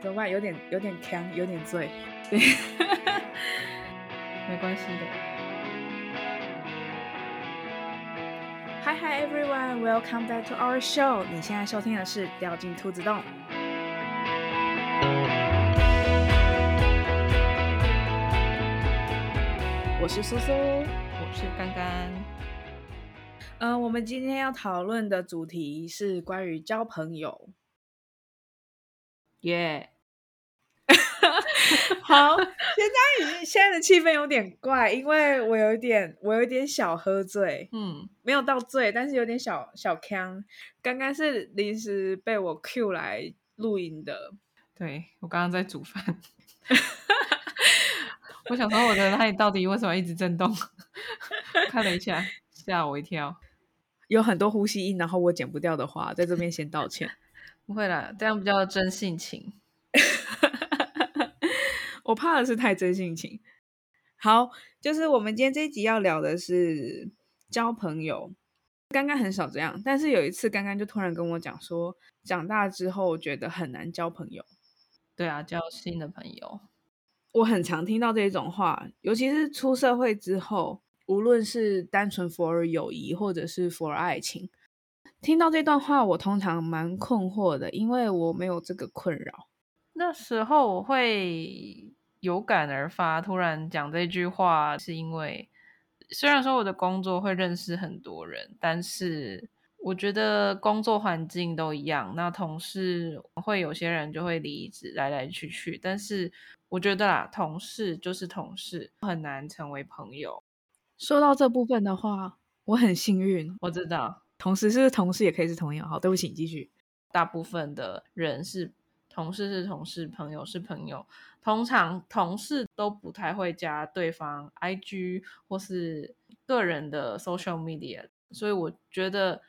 怎么办？有点有点强，有点醉，对，没关系的。Hi hi everyone, welcome back to our show。你现在收听的是《掉进兔子洞》。我是苏苏，我是干干。嗯、呃，我们今天要讨论的主题是关于交朋友。耶，Yeah. 好，现在已经现在的气氛有点怪，因为我有一点我有一点小喝醉，嗯，没有到醉，但是有点小小呛。刚刚是临时被我 Q 来录音的，对，我刚刚在煮饭，我想说我的那里到底为什么一直震动？看了一下，吓我一跳，有很多呼吸音，然后我剪不掉的话，在这边先道歉。不会啦，这样比较真性情。我怕的是太真性情。好，就是我们今天这一集要聊的是交朋友。刚刚很少这样，但是有一次，刚刚就突然跟我讲说，长大之后觉得很难交朋友。对啊，交新的朋友，我很常听到这种话，尤其是出社会之后，无论是单纯 for 友谊，或者是 for 爱情。听到这段话，我通常蛮困惑的，因为我没有这个困扰。那时候我会有感而发，突然讲这句话，是因为虽然说我的工作会认识很多人，但是我觉得工作环境都一样。那同事会有些人就会离职，来来去去。但是我觉得啦，同事就是同事，很难成为朋友。说到这部分的话，我很幸运，我知道。同事是同事，也可以是朋友。好，对不起，你继续。大部分的人是同事，是同事，朋友是朋友。通常同事都不太会加对方 IG 或是个人的 social media，所以我觉得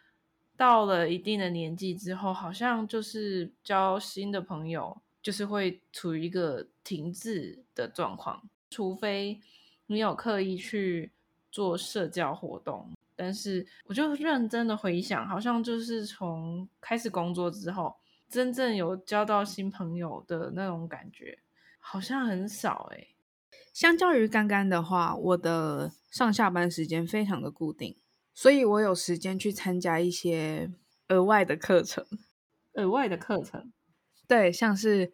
到了一定的年纪之后，好像就是交新的朋友，就是会处于一个停滞的状况，除非你有刻意去做社交活动。但是，我就认真的回想，好像就是从开始工作之后，真正有交到新朋友的那种感觉，好像很少诶。相较于刚刚的话，我的上下班时间非常的固定，所以我有时间去参加一些额外的课程。额外的课程，对，像是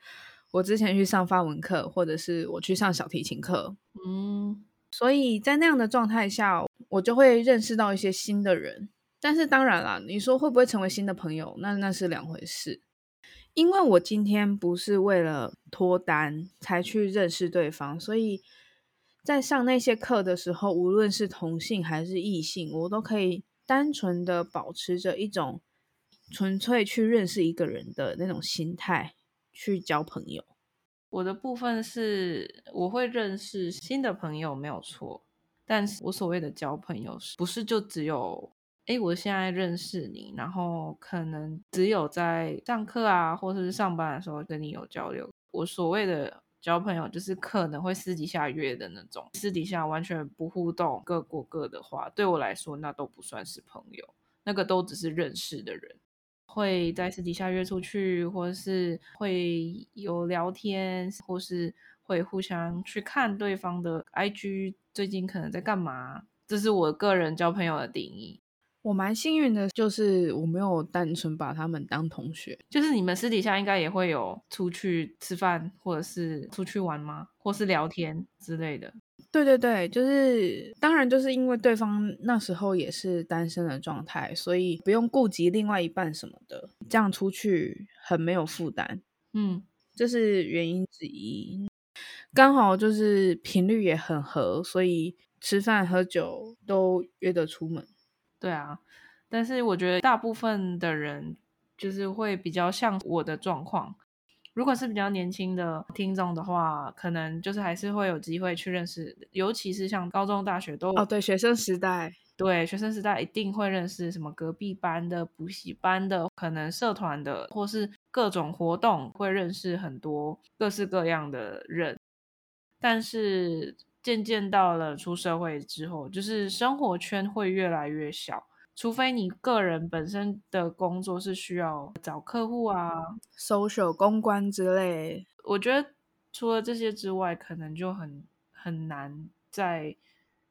我之前去上法文课，或者是我去上小提琴课。嗯。所以在那样的状态下，我就会认识到一些新的人。但是当然啦，你说会不会成为新的朋友，那那是两回事。因为我今天不是为了脱单才去认识对方，所以在上那些课的时候，无论是同性还是异性，我都可以单纯的保持着一种纯粹去认识一个人的那种心态去交朋友。我的部分是，我会认识新的朋友没有错，但是我所谓的交朋友，不是就只有，诶，我现在认识你，然后可能只有在上课啊，或者是上班的时候跟你有交流。我所谓的交朋友，就是可能会私底下约的那种，私底下完全不互动，各过各的话，对我来说那都不算是朋友，那个都只是认识的人。会在私底下约出去，或是会有聊天，或是会互相去看对方的 IG，最近可能在干嘛？这是我个人交朋友的定义。我蛮幸运的，就是我没有单纯把他们当同学。就是你们私底下应该也会有出去吃饭，或者是出去玩吗？或是聊天之类的。对对对，就是当然，就是因为对方那时候也是单身的状态，所以不用顾及另外一半什么的，这样出去很没有负担。嗯，这是原因之一。刚好就是频率也很合，所以吃饭喝酒都约得出门。对啊，但是我觉得大部分的人就是会比较像我的状况。如果是比较年轻的听众的话，可能就是还是会有机会去认识，尤其是像高中、大学都哦，对，学生时代，对，学生时代一定会认识什么隔壁班的、补习班的，可能社团的，或是各种活动会认识很多各式各样的人。但是渐渐到了出社会之后，就是生活圈会越来越小，除非你个人本身的工作是需要找客户啊、social 公关之类，我觉得除了这些之外，可能就很很难再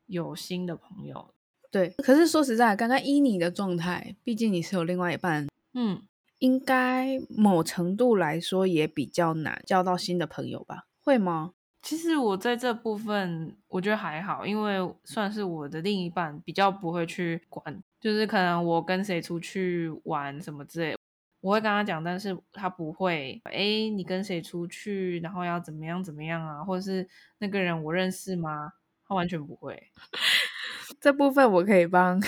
有新的朋友。对，可是说实在，刚刚依你的状态，毕竟你是有另外一半，嗯，应该某程度来说也比较难交到新的朋友吧？会吗？其实我在这部分我觉得还好，因为算是我的另一半比较不会去管，就是可能我跟谁出去玩什么之类，我会跟他讲，但是他不会，哎，你跟谁出去，然后要怎么样怎么样啊，或者是那个人我认识吗？他完全不会。这部分我可以帮，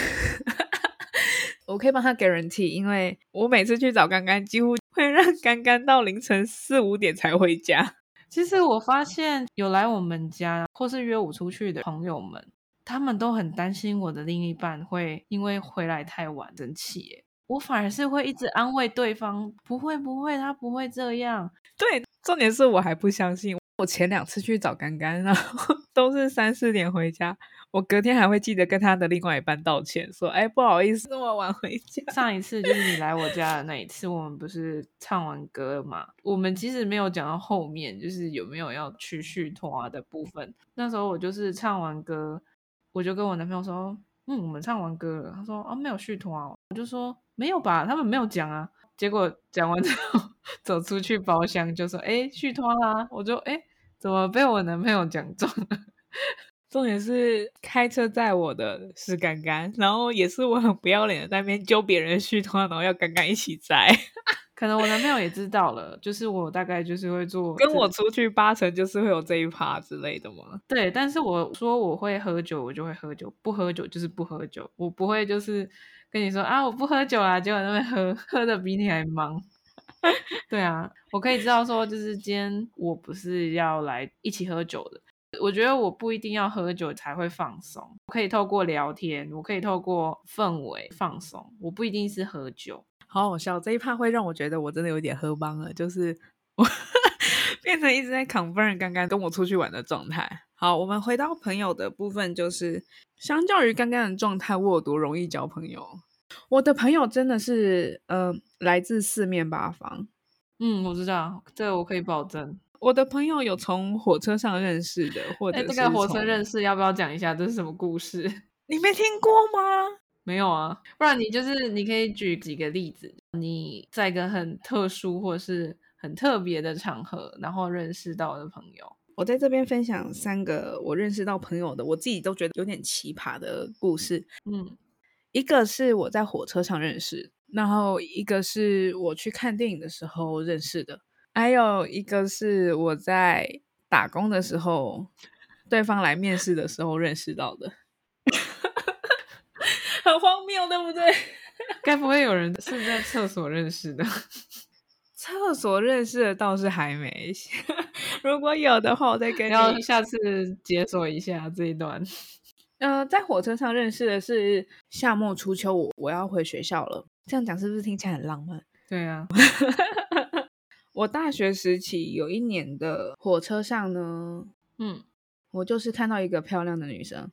我可以帮他 guarantee，因为我每次去找干干，几乎会让干干到凌晨四五点才回家。其实我发现有来我们家或是约我出去的朋友们，他们都很担心我的另一半会因为回来太晚生气。我反而是会一直安慰对方，不会不会，他不会这样。对，重点是我还不相信。我前两次去找干干，然后 都是三四点回家。我隔天还会记得跟他的另外一半道歉，说：“哎，不好意思，那么晚回家。”上一次就是你来我家的那一次，我们不是唱完歌嘛？我们其实没有讲到后面，就是有没有要去续拖的部分。那时候我就是唱完歌，我就跟我男朋友说：“嗯，我们唱完歌了。”他说：“啊，没有续摊。”我就说：“没有吧？他们没有讲啊。”结果讲完之后 走出去包厢就说：“哎，续摊啦！”我就哎，怎么被我男朋友讲中了？重点是开车载我的是刚刚，然后也是我很不要脸的在那边揪别人续摊，然后要刚刚一起载。可能我男朋友也知道了，就是我大概就是会做跟我出去八成就是会有这一趴之类的嘛。对，但是我说我会喝酒，我就会喝酒；不喝酒就是不喝酒。我不会就是跟你说啊，我不喝酒啊，结果那边喝喝的比你还忙。对啊，我可以知道说，就是今天我不是要来一起喝酒的。我觉得我不一定要喝酒才会放松，我可以透过聊天，我可以透过氛围放松，我不一定是喝酒。好好笑，这一趴会让我觉得我真的有点喝茫了，就是我 变成一直在 confirm 刚刚跟我出去玩的状态。好，我们回到朋友的部分，就是相较于刚刚的状态，我有多容易交朋友？我的朋友真的是呃来自四面八方。嗯，我知道，这个我可以保证。我的朋友有从火车上认识的，或者是这个火车认识，要不要讲一下这是什么故事？你没听过吗？没有啊，不然你就是你可以举几个例子，你在一个很特殊或是很特别的场合，然后认识到的朋友。我在这边分享三个我认识到朋友的，我自己都觉得有点奇葩的故事。嗯，一个是我在火车上认识，然后一个是我去看电影的时候认识的。还有一个是我在打工的时候，对方来面试的时候认识到的，很荒谬，对不对？该不会有人是在厕所认识的？厕所认识的倒是还没，如果有的话，我再跟你。然后下次解锁一下这一段。呃，在火车上认识的是夏末初秋，我我要回学校了。这样讲是不是听起来很浪漫？对啊。我大学时期有一年的火车上呢，嗯，我就是看到一个漂亮的女生。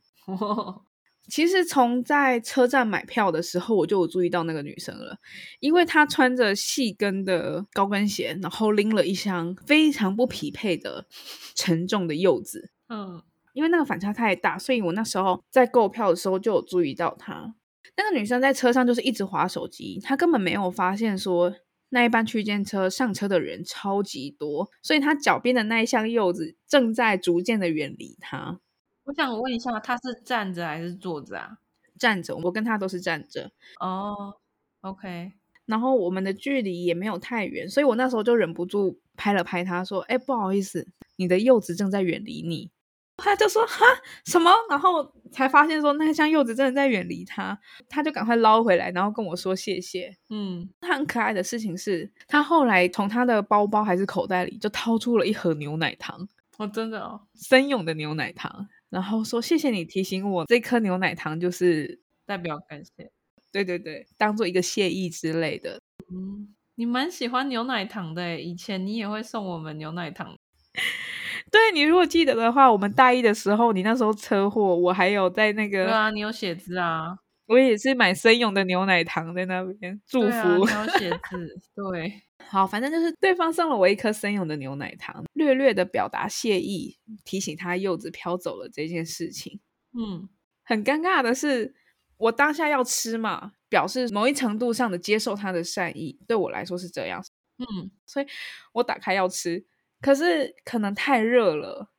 其实从在车站买票的时候，我就有注意到那个女生了，因为她穿着细跟的高跟鞋，然后拎了一箱非常不匹配的沉重的柚子。嗯，因为那个反差太大，所以我那时候在购票的时候就有注意到她。那个女生在车上就是一直划手机，她根本没有发现说。那一班区间车上车的人超级多，所以她脚边的那一箱柚子正在逐渐的远离他。我想问一下，他是站着还是坐着啊？站着，我跟他都是站着。哦，OK。然后我们的距离也没有太远，所以我那时候就忍不住拍了拍他说：“哎，不好意思，你的柚子正在远离你。”他就说哈什么，然后才发现说那箱柚子真的在远离他，他就赶快捞回来，然后跟我说谢谢。嗯，他很可爱的事情是，他后来从他的包包还是口袋里就掏出了一盒牛奶糖。哦，真的哦，森永的牛奶糖，然后说谢谢你提醒我，这颗牛奶糖就是代表感谢。对对对，当做一个谢意之类的。嗯，你蛮喜欢牛奶糖的，以前你也会送我们牛奶糖。对，你如果记得的话，我们大一的时候，你那时候车祸，我还有在那个。对啊，你有写字啊。我也是买森永的牛奶糖在那边祝福，还要写字。对，好，反正就是对方送了我一颗森永的牛奶糖，略略的表达谢意，提醒他柚子飘走了这件事情。嗯，很尴尬的是，我当下要吃嘛，表示某一程度上的接受他的善意，对我来说是这样。嗯，所以我打开要吃，可是可能太热了，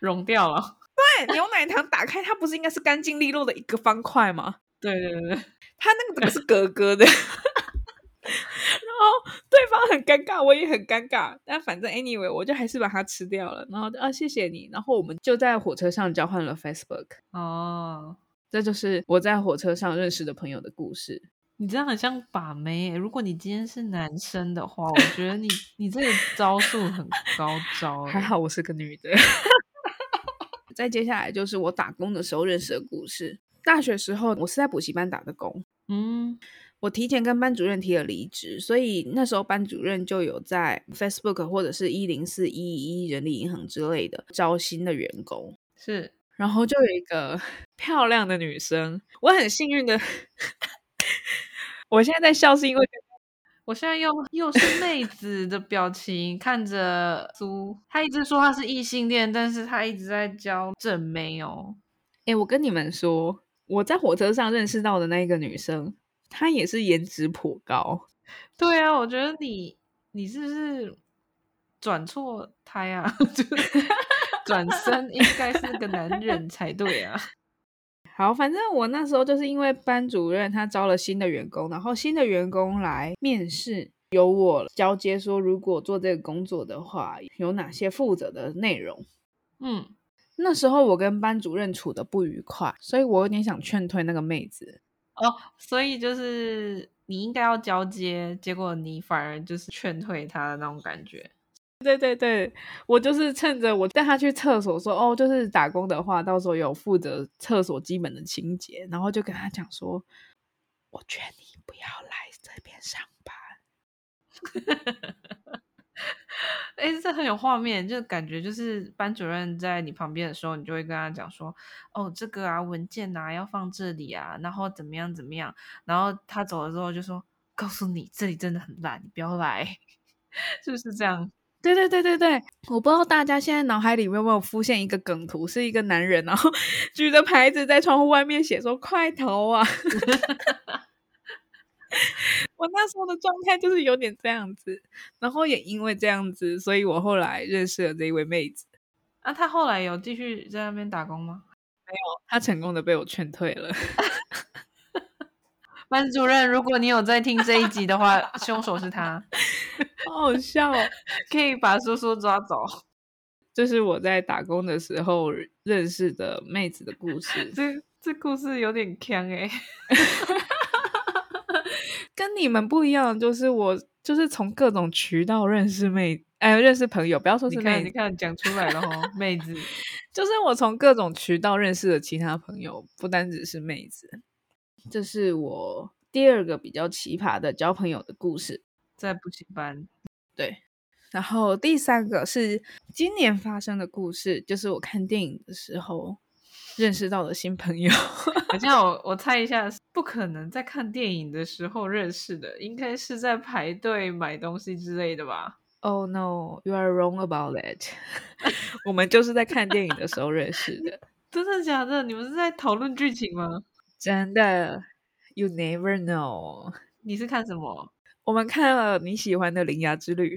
融掉了。对，牛奶糖打开，它不是应该是干净利落的一个方块吗？对对对，他那个怎么是哥哥的？然后对方很尴尬，我也很尴尬，但反正 anyway，我就还是把它吃掉了。然后啊，谢谢你。然后我们就在火车上交换了 Facebook。哦，这就是我在火车上认识的朋友的故事。你这样很像把妹。如果你今天是男生的话，我觉得你你这个招数很高招。还好我是个女的。再接下来就是我打工的时候认识的故事。大学时候，我是在补习班打的工。嗯，我提前跟班主任提了离职，所以那时候班主任就有在 Facebook 或者是一零四一一一人力银行之类的招新的员工。是，然后就有一个 漂亮的女生，我很幸运的。我现在在笑是因为。我现在用又是妹子的表情看着苏，她一直说她是异性恋，但是她一直在教正妹哦。哎，我跟你们说，我在火车上认识到的那个女生，她也是颜值颇高。对啊，我觉得你你是不是转错胎啊？转身应该是个男人才对啊。好，反正我那时候就是因为班主任他招了新的员工，然后新的员工来面试，由我交接说，如果做这个工作的话，有哪些负责的内容。嗯，那时候我跟班主任处的不愉快，所以我有点想劝退那个妹子。哦，所以就是你应该要交接，结果你反而就是劝退他的那种感觉。对对对，我就是趁着我带他去厕所说，说哦，就是打工的话，到时候有负责厕所基本的清洁，然后就跟他讲说，我劝你不要来这边上班。哎，这很有画面，就感觉就是班主任在你旁边的时候，你就会跟他讲说，哦，这个啊文件啊要放这里啊，然后怎么样怎么样，然后他走了之后就说，告诉你这里真的很烂，你不要来，是不是这样？对对对对对，我不知道大家现在脑海里面有没有浮现一个梗图，是一个男人，然后 举着牌子在窗户外面写说“快逃啊！” 我那时候的状态就是有点这样子，然后也因为这样子，所以我后来认识了这一位妹子。啊，她后来有继续在那边打工吗？没有，她成功的被我劝退了。班主任，如果你有在听这一集的话，凶手是他，好好笑哦，可以把叔叔抓走。这是我在打工的时候认识的妹子的故事。这这故事有点坑哎，跟你们不一样，就是我就是从各种渠道认识妹，哎，认识朋友，不要说是妹子，你看，你看讲出来了哈，妹子，就是我从各种渠道认识的其他朋友，不单只是妹子。这是我第二个比较奇葩的交朋友的故事，在补习班。对，然后第三个是今年发生的故事，就是我看电影的时候认识到的新朋友。好像我我猜一下，不可能在看电影的时候认识的，应该是在排队买东西之类的吧？Oh no, you are wrong about that。我们就是在看电影的时候认识的。真的假的？你们是在讨论剧情吗？真的，You never know。你是看什么？我们看了你喜欢的《铃芽之旅》。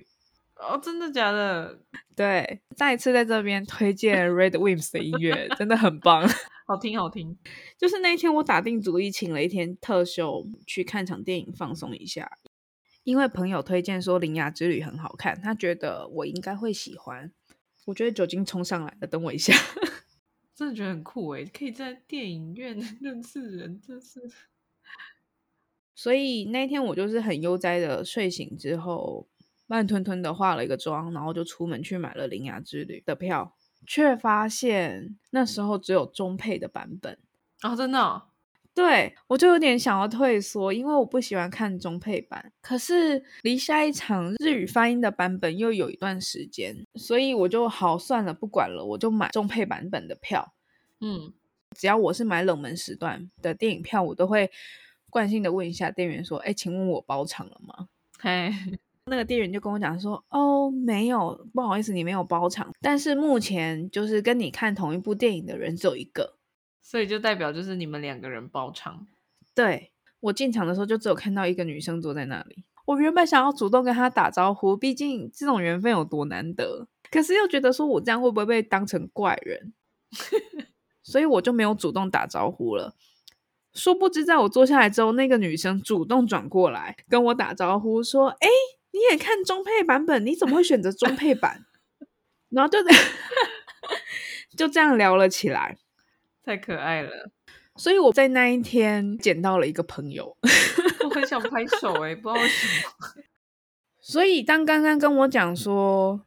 哦，真的假的？对，再一次在这边推荐 Red Wimps 的音乐，真的很棒，好听好听。就是那一天，我打定主意请了一天特休去看场电影放松一下，因为朋友推荐说《铃芽之旅》很好看，他觉得我应该会喜欢。我觉得酒精冲上来了，等我一下。真的觉得很酷诶，可以在电影院认识人，真是。所以那天我就是很悠哉的睡醒之后，慢吞吞的化了一个妆，然后就出门去买了《铃芽之旅》的票，却发现那时候只有中配的版本啊、哦！真的、哦？对，我就有点想要退缩，因为我不喜欢看中配版。可是离下一场日语发音的版本又有一段时间，所以我就好算了，不管了，我就买中配版本的票。嗯，只要我是买冷门时段的电影票，我都会惯性的问一下店员说：“哎，请问我包场了吗？”嘿，那个店员就跟我讲说：“哦，没有，不好意思，你没有包场。但是目前就是跟你看同一部电影的人只有一个，所以就代表就是你们两个人包场。”对，我进场的时候就只有看到一个女生坐在那里。我原本想要主动跟她打招呼，毕竟这种缘分有多难得。可是又觉得说我这样会不会被当成怪人？所以我就没有主动打招呼了。殊不知，在我坐下来之后，那个女生主动转过来跟我打招呼，说：“哎，你也看中配版本？你怎么会选择中配版？” 然后就这 样就这样聊了起来，太可爱了。所以我在那一天捡到了一个朋友，我很想拍手哎，不知道为什么。所以当刚刚跟我讲说，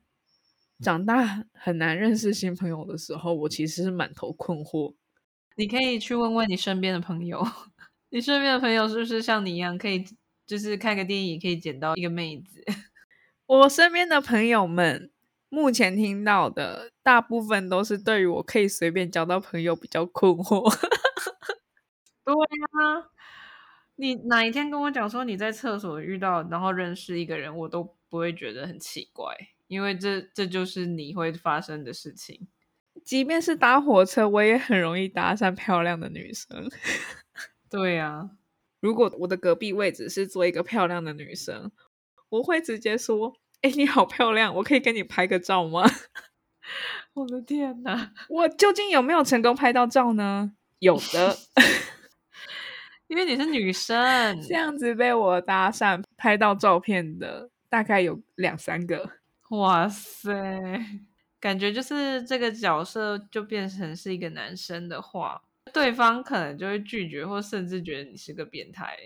长大很难认识新朋友的时候，我其实是满头困惑。你可以去问问你身边的朋友，你身边的朋友是不是像你一样，可以就是看个电影可以捡到一个妹子？我身边的朋友们目前听到的大部分都是对于我可以随便交到朋友比较困惑。对啊，你哪一天跟我讲说你在厕所遇到，然后认识一个人，我都不会觉得很奇怪。因为这这就是你会发生的事情，即便是搭火车，我也很容易搭讪漂亮的女生。对呀，如果我的隔壁位置是坐一个漂亮的女生，我会直接说：“哎，你好漂亮，我可以跟你拍个照吗？” 我的天哪，我究竟有没有成功拍到照呢？有的，因为你是女生，这样子被我搭讪拍到照片的大概有两三个。哇塞，感觉就是这个角色就变成是一个男生的话，对方可能就会拒绝，或甚至觉得你是个变态。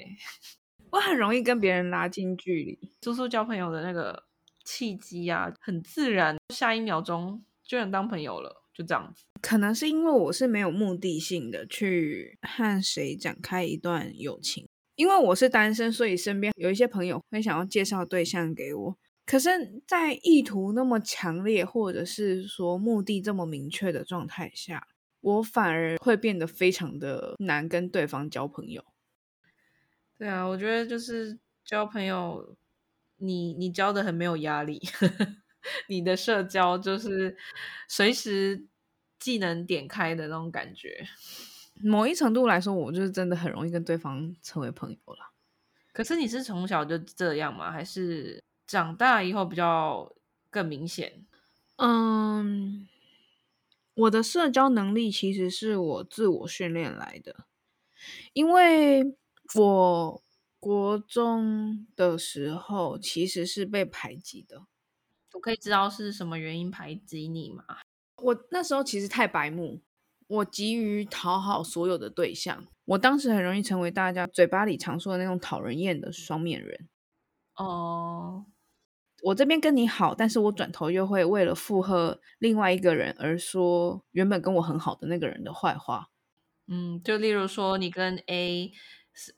我很容易跟别人拉近距离，初初交朋友的那个契机啊，很自然，下一秒钟就能当朋友了，就这样子。可能是因为我是没有目的性的去和谁展开一段友情，因为我是单身，所以身边有一些朋友会想要介绍对象给我。可是，在意图那么强烈，或者是说目的这么明确的状态下，我反而会变得非常的难跟对方交朋友。对啊，我觉得就是交朋友，你你交的很没有压力，你的社交就是随时技能点开的那种感觉。某一程度来说，我就是真的很容易跟对方成为朋友了。可是你是从小就这样吗？还是？长大以后比较更明显。嗯，我的社交能力其实是我自我训练来的，因为我国中的时候其实是被排挤的。我可以知道是什么原因排挤你吗？我那时候其实太白目，我急于讨好所有的对象，我当时很容易成为大家嘴巴里常说的那种讨人厌的双面人。哦。我这边跟你好，但是我转头又会为了附和另外一个人而说原本跟我很好的那个人的坏话。嗯，就例如说你跟 A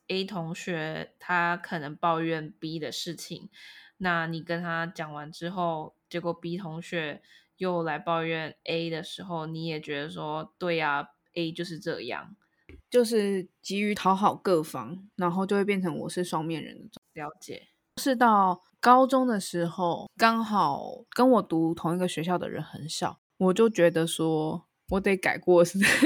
A 同学，他可能抱怨 B 的事情，那你跟他讲完之后，结果 B 同学又来抱怨 A 的时候，你也觉得说对呀，A 就是这样，就是急于讨好各方，然后就会变成我是双面人的。了解，是到。高中的时候，刚好跟我读同一个学校的人很少，我就觉得说，我得改过，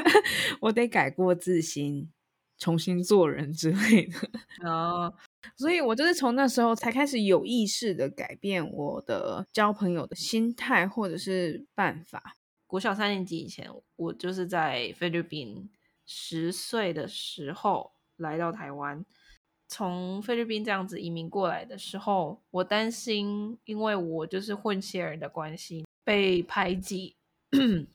我得改过自新，重新做人之类的。哦，所以我就是从那时候才开始有意识的改变我的交朋友的心态或者是办法。国小三年级以前，我就是在菲律宾十岁的时候来到台湾。从菲律宾这样子移民过来的时候，我担心，因为我就是混血儿的关系，被排挤、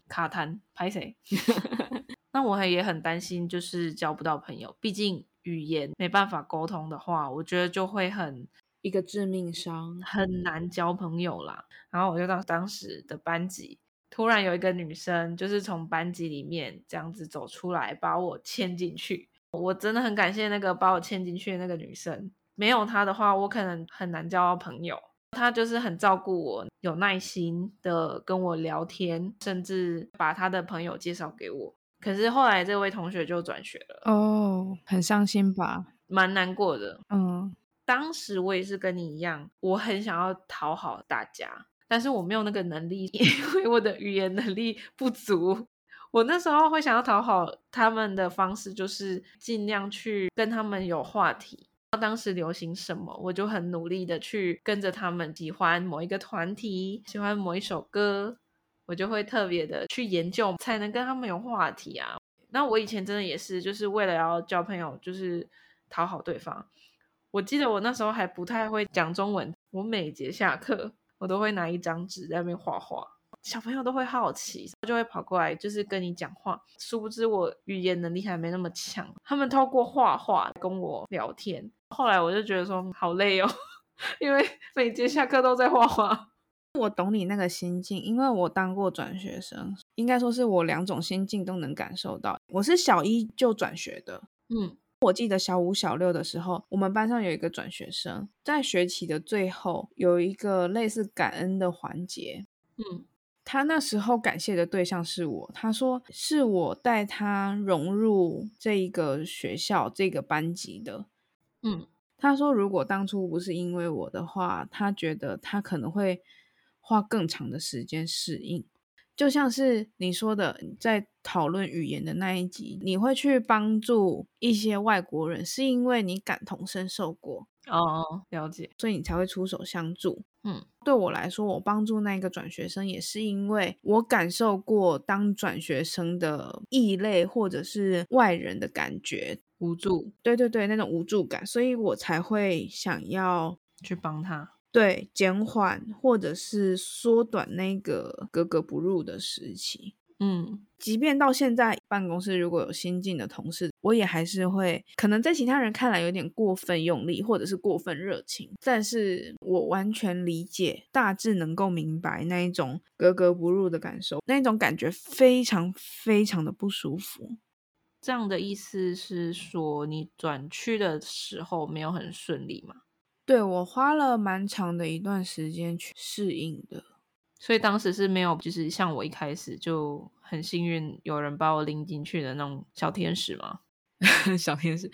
卡痰，排谁？那我还也很担心，就是交不到朋友。毕竟语言没办法沟通的话，我觉得就会很一个致命伤，很难交朋友啦。然后我就到当时的班级，突然有一个女生，就是从班级里面这样子走出来，把我牵进去。我真的很感谢那个把我牵进去的那个女生，没有她的话，我可能很难交到朋友。她就是很照顾我，有耐心的跟我聊天，甚至把她的朋友介绍给我。可是后来这位同学就转学了，哦，很伤心吧？蛮难过的。嗯，当时我也是跟你一样，我很想要讨好大家，但是我没有那个能力，因为我的语言能力不足。我那时候会想要讨好他们的方式，就是尽量去跟他们有话题。当时流行什么，我就很努力的去跟着他们。喜欢某一个团体，喜欢某一首歌，我就会特别的去研究，才能跟他们有话题啊。那我以前真的也是，就是为了要交朋友，就是讨好对方。我记得我那时候还不太会讲中文，我每节下课，我都会拿一张纸在那边画画。小朋友都会好奇，就会跑过来，就是跟你讲话。殊不知我语言能力还没那么强，他们透过画画跟我聊天。后来我就觉得说好累哦，因为每节下课都在画画。我懂你那个心境，因为我当过转学生，应该说是我两种心境都能感受到。我是小一就转学的，嗯，我记得小五、小六的时候，我们班上有一个转学生，在学期的最后有一个类似感恩的环节，嗯。他那时候感谢的对象是我，他说是我带他融入这一个学校这个班级的，嗯，他说如果当初不是因为我的话，他觉得他可能会花更长的时间适应，就像是你说的，在讨论语言的那一集，你会去帮助一些外国人，是因为你感同身受过。哦，了解，所以你才会出手相助。嗯，对我来说，我帮助那个转学生，也是因为我感受过当转学生的异类或者是外人的感觉，无助。对对对，那种无助感，所以我才会想要去帮他，对，减缓或者是缩短那个格格不入的时期。嗯，即便到现在办公室如果有新进的同事，我也还是会可能在其他人看来有点过分用力，或者是过分热情，但是我完全理解，大致能够明白那一种格格不入的感受，那一种感觉非常非常的不舒服。这样的意思是说，你转去的时候没有很顺利吗？对，我花了蛮长的一段时间去适应的。所以当时是没有，就是像我一开始就很幸运，有人把我拎进去的那种小天使嘛？小天使，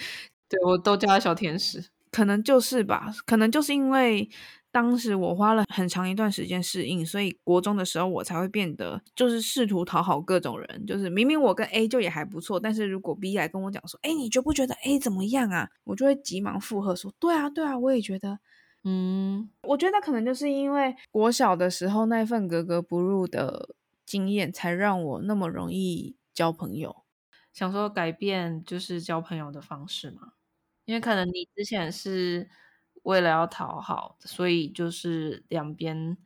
对，我都叫他小天使，可能就是吧，可能就是因为当时我花了很长一段时间适应，所以国中的时候我才会变得就是试图讨好各种人，就是明明我跟 A 就也还不错，但是如果 B 来跟我讲说，哎，你觉不觉得 A 怎么样啊？我就会急忙附和说，对啊，对啊，我也觉得。嗯，我觉得可能就是因为国小的时候那份格格不入的经验，才让我那么容易交朋友。想说改变就是交朋友的方式嘛，因为可能你之前是为了要讨好，所以就是两边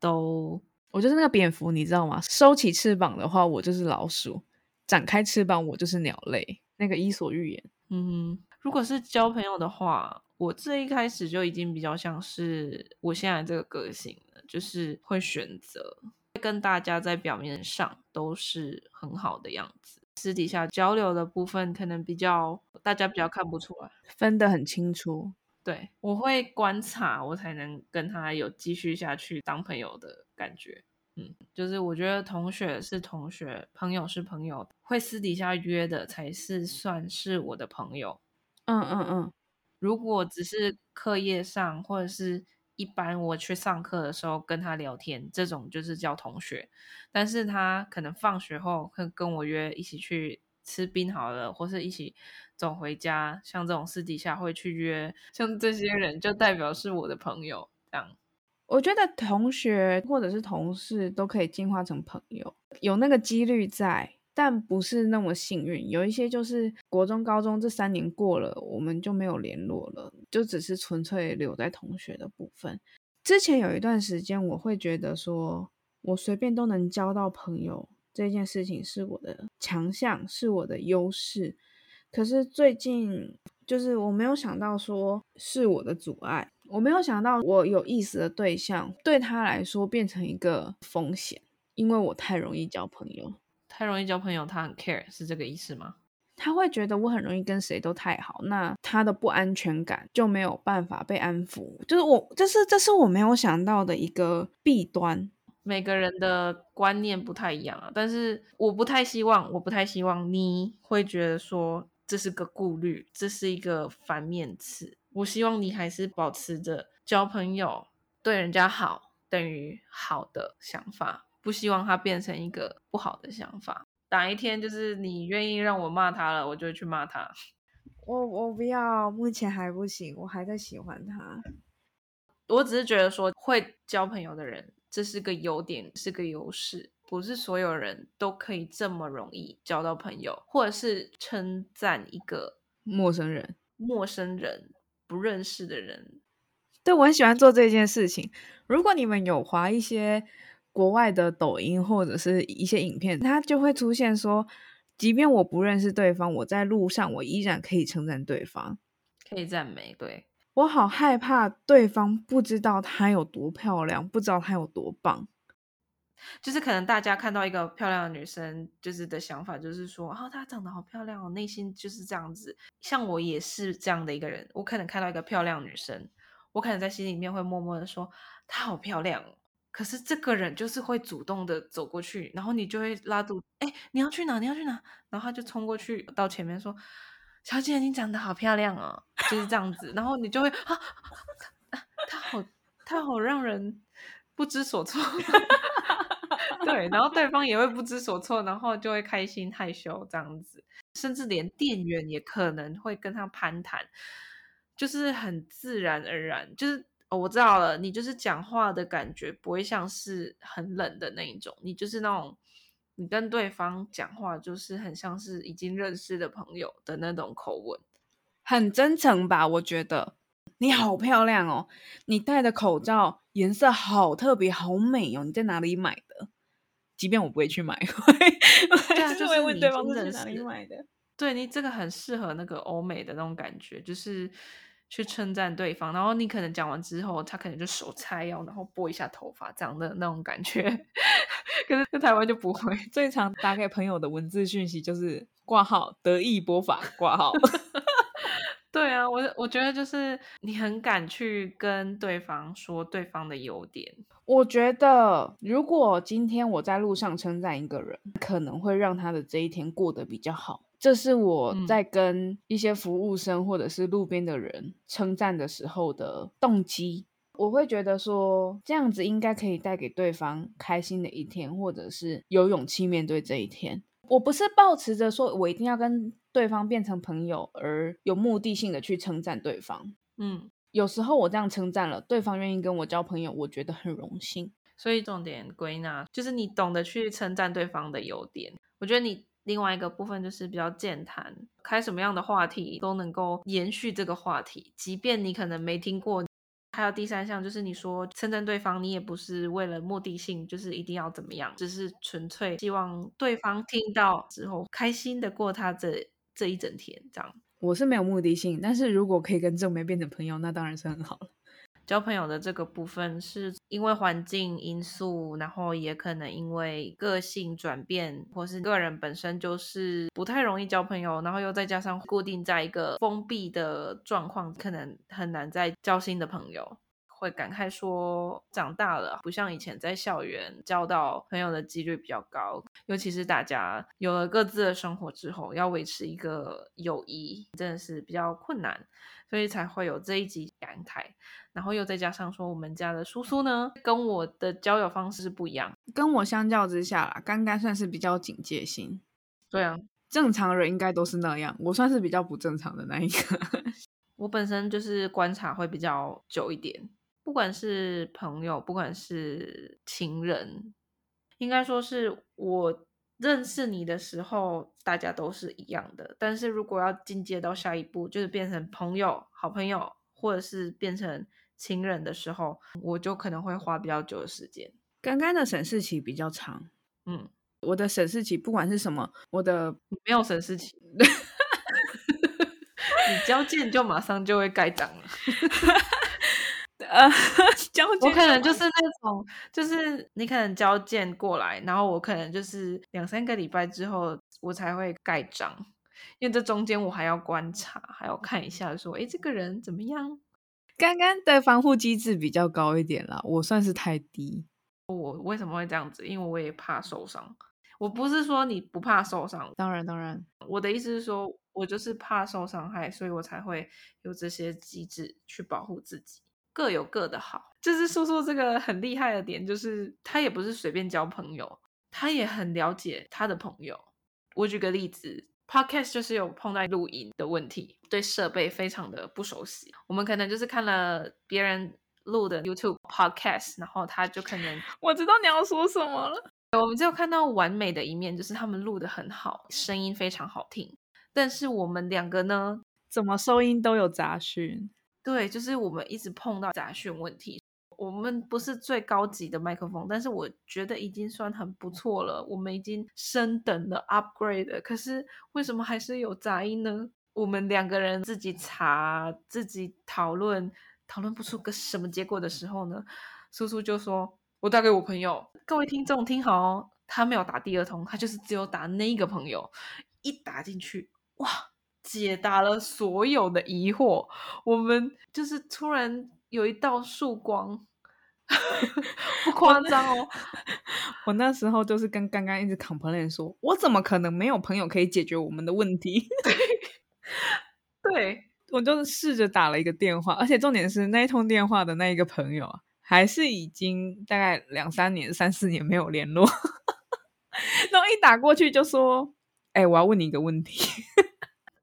都，我就是那个蝙蝠，你知道吗？收起翅膀的话，我就是老鼠；展开翅膀，我就是鸟类。那个伊索寓言。嗯，如果是交朋友的话。我这一开始就已经比较像是我现在这个个性了，就是会选择跟大家在表面上都是很好的样子，私底下交流的部分可能比较大家比较看不出来，分得很清楚。对，我会观察，我才能跟他有继续下去当朋友的感觉。嗯，就是我觉得同学是同学，朋友是朋友，会私底下约的才是算是我的朋友。嗯嗯嗯。如果只是课业上或者是一般我去上课的时候跟他聊天，这种就是叫同学。但是他可能放学后会跟我约一起去吃冰好了，或是一起走回家，像这种私底下会去约，像这些人就代表是我的朋友。这样，我觉得同学或者是同事都可以进化成朋友，有那个几率在。但不是那么幸运，有一些就是国中、高中这三年过了，我们就没有联络了，就只是纯粹留在同学的部分。之前有一段时间，我会觉得说，我随便都能交到朋友，这件事情是我的强项，是我的优势。可是最近，就是我没有想到说是我的阻碍，我没有想到我有意思的对象对他来说变成一个风险，因为我太容易交朋友。太容易交朋友，他很 care，是这个意思吗？他会觉得我很容易跟谁都太好，那他的不安全感就没有办法被安抚。就是我，这是这是我没有想到的一个弊端。每个人的观念不太一样啊。但是我不太希望，我不太希望你会觉得说这是个顾虑，这是一个反面词。我希望你还是保持着交朋友、对人家好等于好的想法，不希望它变成一个不好的想法。哪一天就是你愿意让我骂他了，我就去骂他。我我不要，目前还不行，我还在喜欢他。我只是觉得说，会交朋友的人，这是个优点，是个优势。不是所有人都可以这么容易交到朋友，或者是称赞一个陌生人、陌生人不认识的人。对，我很喜欢做这件事情。如果你们有划一些国外的抖音或者是一些影片，它就会出现说，即便我不认识对方，我在路上我依然可以称赞对方，可以赞美。对。我好害怕对方不知道她有多漂亮，不知道她有多棒。就是可能大家看到一个漂亮的女生，就是的想法就是说，哦，她长得好漂亮哦，内心就是这样子。像我也是这样的一个人，我可能看到一个漂亮女生，我可能在心里面会默默的说，她好漂亮。可是这个人就是会主动的走过去，然后你就会拉住，哎，你要去哪？你要去哪？然后他就冲过去到前面说。小姐，你长得好漂亮哦，就是这样子，然后你就会啊，他好，他好让人不知所措，对，然后对方也会不知所措，然后就会开心害羞这样子，甚至连店员也可能会跟他攀谈，就是很自然而然，就是哦，我知道了，你就是讲话的感觉不会像是很冷的那一种，你就是那种。你跟对方讲话就是很像是已经认识的朋友的那种口吻，很真诚吧？我觉得你好漂亮哦，你戴的口罩颜色好特别，好美哦，你在哪里买的？即便我不会去买，对啊，就是问对方是哪里买的。对，你这个很适合那个欧美的那种感觉，就是。去称赞对方，然后你可能讲完之后，他可能就手叉腰，然后拨一下头发，这样的那种感觉。可是在台湾就不会。最常打给朋友的文字讯息就是挂号得意播法挂号。对啊，我我觉得就是你很敢去跟对方说对方的优点。我觉得如果今天我在路上称赞一个人，可能会让他的这一天过得比较好。这是我在跟一些服务生或者是路边的人称赞的时候的动机。我会觉得说，这样子应该可以带给对方开心的一天，或者是有勇气面对这一天。我不是抱持着说我一定要跟对方变成朋友而有目的性的去称赞对方。嗯，有时候我这样称赞了，对方愿意跟我交朋友，我觉得很荣幸。所以重点归纳就是你懂得去称赞对方的优点。我觉得你。另外一个部分就是比较健谈，开什么样的话题都能够延续这个话题，即便你可能没听过。还有第三项就是你说称赞对方，你也不是为了目的性，就是一定要怎么样，只是纯粹希望对方听到之后开心的过他这这一整天。这样，我是没有目的性，但是如果可以跟正妹变成朋友，那当然是很好了。交朋友的这个部分是因为环境因素，然后也可能因为个性转变，或是个人本身就是不太容易交朋友，然后又再加上固定在一个封闭的状况，可能很难再交新的朋友。会感慨说，长大了不像以前在校园交到朋友的几率比较高，尤其是大家有了各自的生活之后，要维持一个友谊真的是比较困难，所以才会有这一集感慨。然后又再加上说，我们家的叔叔呢，跟我的交友方式是不一样，跟我相较之下啦，刚刚算是比较警戒心。对啊，正常人应该都是那样，我算是比较不正常的那一个。我本身就是观察会比较久一点。不管是朋友，不管是情人，应该说是我认识你的时候，大家都是一样的。但是如果要进阶到下一步，就是变成朋友、好朋友，或者是变成情人的时候，我就可能会花比较久的时间。刚刚的审视期比较长，嗯，我的审视期不管是什么，我的没有审视期，你交件就马上就会盖章了。呃，交件，我可能就是那种，就是你可能交件过来，然后我可能就是两三个礼拜之后，我才会盖章，因为这中间我还要观察，还要看一下，说，诶，这个人怎么样？刚刚的防护机制比较高一点啦，我算是太低。我为什么会这样子？因为我也怕受伤。我不是说你不怕受伤，当然当然，我的意思是说，我就是怕受伤害，所以我才会有这些机制去保护自己。各有各的好，就是叔叔这个很厉害的点，就是他也不是随便交朋友，他也很了解他的朋友。我举个例子，Podcast 就是有碰到录音的问题，对设备非常的不熟悉。我们可能就是看了别人录的 YouTube Podcast，然后他就可能 我知道你要说什么了。我们就看到完美的一面，就是他们录的很好，声音非常好听。但是我们两个呢，怎么收音都有杂讯。对，就是我们一直碰到杂讯问题。我们不是最高级的麦克风，但是我觉得已经算很不错了。我们已经升等了，upgrade。可是为什么还是有杂音呢？我们两个人自己查，自己讨论，讨论不出个什么结果的时候呢，叔叔就说：“我打给我朋友。”各位听众听好哦，他没有打第二通，他就是只有打那一个朋友。一打进去，哇！解答了所有的疑惑，我们就是突然有一道曙光，不夸张哦。我那时候就是跟刚刚一直 complain 说，我怎么可能没有朋友可以解决我们的问题？对，对我就是试着打了一个电话，而且重点是那一通电话的那一个朋友啊，还是已经大概两三年、三四年没有联络，然后一打过去就说：“哎、欸，我要问你一个问题。”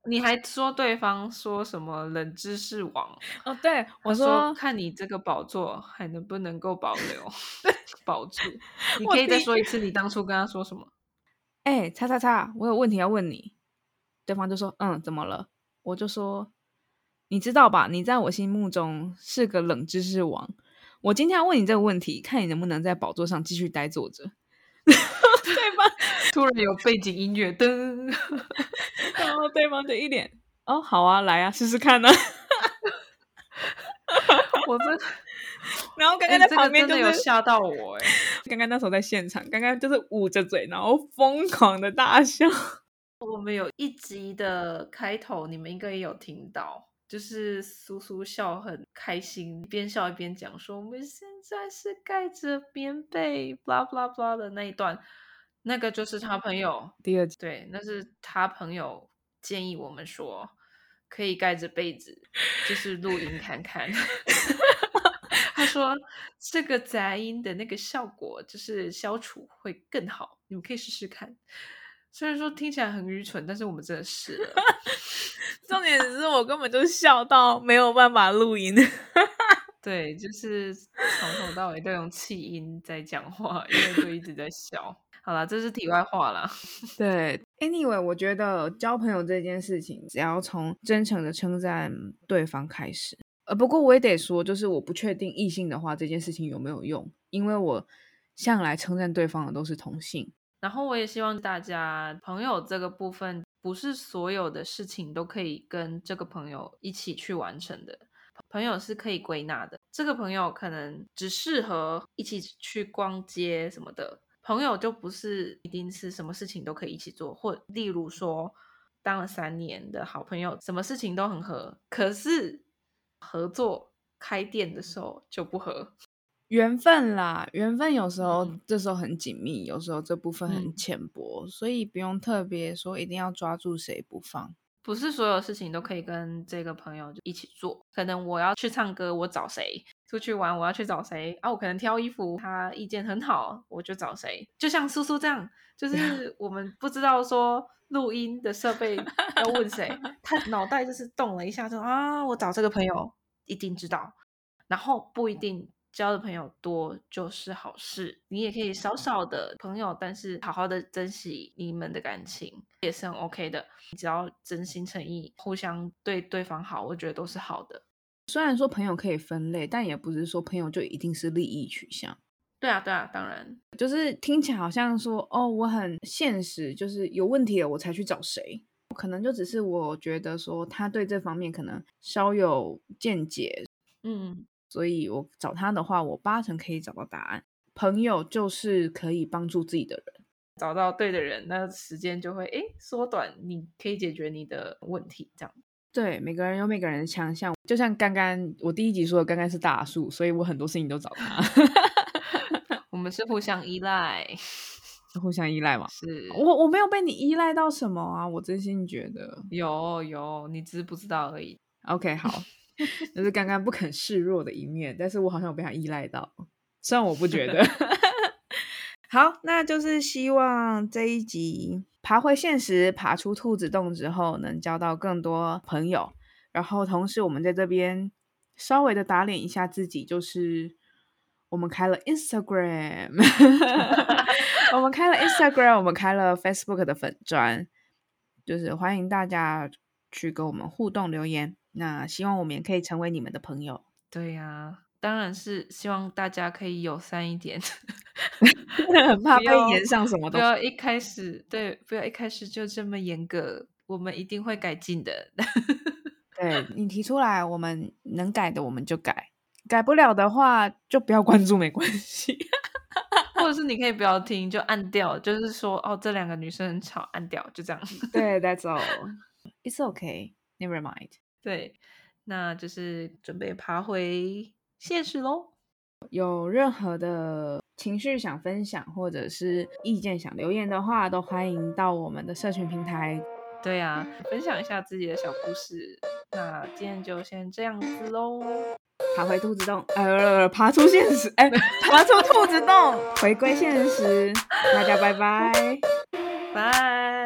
你还说对方说什么冷知识王？哦，对，我说，说看你这个宝座还能不能够保留 保住？你可以再说一次，你当初跟他说什么？哎，叉叉叉，我有问题要问你。对方就说：“嗯，怎么了？”我就说：“你知道吧？你在我心目中是个冷知识王。我今天要问你这个问题，看你能不能在宝座上继续待坐着。”对方突然有背景音乐，噔，然后对方就一脸哦，好啊，来啊，试试看呢、啊。我这，然后刚刚在旁边、就是欸这个、有吓到我哎，刚刚那时候在现场，刚刚就是捂着嘴，然后疯狂的大笑。我们有一集的开头，你们应该也有听到。就是苏苏笑很开心，一边笑一边讲说：“我们现在是盖着棉被，blah blah blah 的那一段，那个就是他朋友第二集，对，那是他朋友建议我们说可以盖着被子，就是录音看看。他说这个杂音的那个效果就是消除会更好，你们可以试试看。虽然说听起来很愚蠢，但是我们真的试了。”重点是我根本就笑到没有办法录音，对，就是从头到尾都用气音在讲话，因为就一直在笑。好啦，这是题外话啦。对，Anyway，我觉得交朋友这件事情，只要从真诚的称赞对方开始。呃，不过我也得说，就是我不确定异性的话这件事情有没有用，因为我向来称赞对方的都是同性。然后我也希望大家朋友这个部分。不是所有的事情都可以跟这个朋友一起去完成的。朋友是可以归纳的。这个朋友可能只适合一起去逛街什么的。朋友就不是一定是什么事情都可以一起做。或例如说，当了三年的好朋友，什么事情都很合，可是合作开店的时候就不合。缘分啦，缘分有时候这时候很紧密，有时候这部分很浅薄，嗯，所以不用特别说一定要抓住谁不放。不是所有事情都可以跟这个朋友就一起做。可能我要去唱歌，我找谁？出去玩，我要去找谁？啊，我可能挑衣服，他意见很好，我就找谁？就像苏苏这样，就 是我们不知道说录音的设备要问谁，他脑袋就是动了一下，就啊，我找这个朋友一定知道，然后不一定。交的朋友多就是好事，你也可以少少的朋友，但是好好的珍惜你们的感情也是很 OK 的。只要真心诚意，互相对对方好，我觉得都是好的。虽然说朋友可以分类，但也不是说朋友就一定是利益取向。对啊，对啊，当然，就是听起来好像说哦，我很现实，就是有问题了我才去找谁，可能就只是我觉得说他对这方面可能稍有见解，嗯。所以我找他的话，我八成可以找到答案。朋友就是可以帮助自己的人，找到对的人，那时间就会诶缩短，你可以解决你的问题。这样对，每个人有每个人的强项，就像刚刚我第一集说的，刚刚是大树，所以我很多事情都找他。我们是互相依赖，互相依赖嘛。是我我没有被你依赖到什么啊，我真心觉得有有，你只是不知道而已。OK，好，就是刚刚不肯示弱的一面，但是我好像有被他依赖到，虽然我不觉得。好，那就是希望这一集爬回现实，爬出兔子洞之后，能交到更多朋友。然后同时，我们在这边稍微的打脸一下自己，就是我们开了 Instagram，我们开了 Instagram，我们开了 Facebook 的粉专，就是欢迎大家去跟我们互动留言。那希望我们也可以成为你们的朋友。对呀、啊，当然是希望大家可以友善一点，很怕被炎上什么东西。不要一开始对，不要一开始就这么严格，我们一定会改进的。对，你提出来，我们能改的我们就改，改不了的话就不要关注，没关系。或者是你可以不要听，就按掉，就是说哦，这两个女生很吵，按掉，就这样。对，That's all. It's okay. Never mind. 对，那就是准备爬回现实喽。有任何的情绪想分享，或者是意见想留言的话，都欢迎到我们的社群平台。对呀、啊，分享一下自己的小故事。那今天就先这样子喽，爬回兔子洞，呃，爬出现实，哎，爬出兔子洞，回归现实，大家拜拜，拜。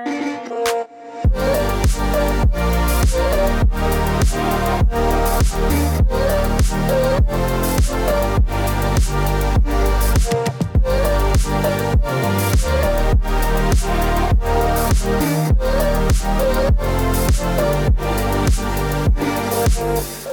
Thank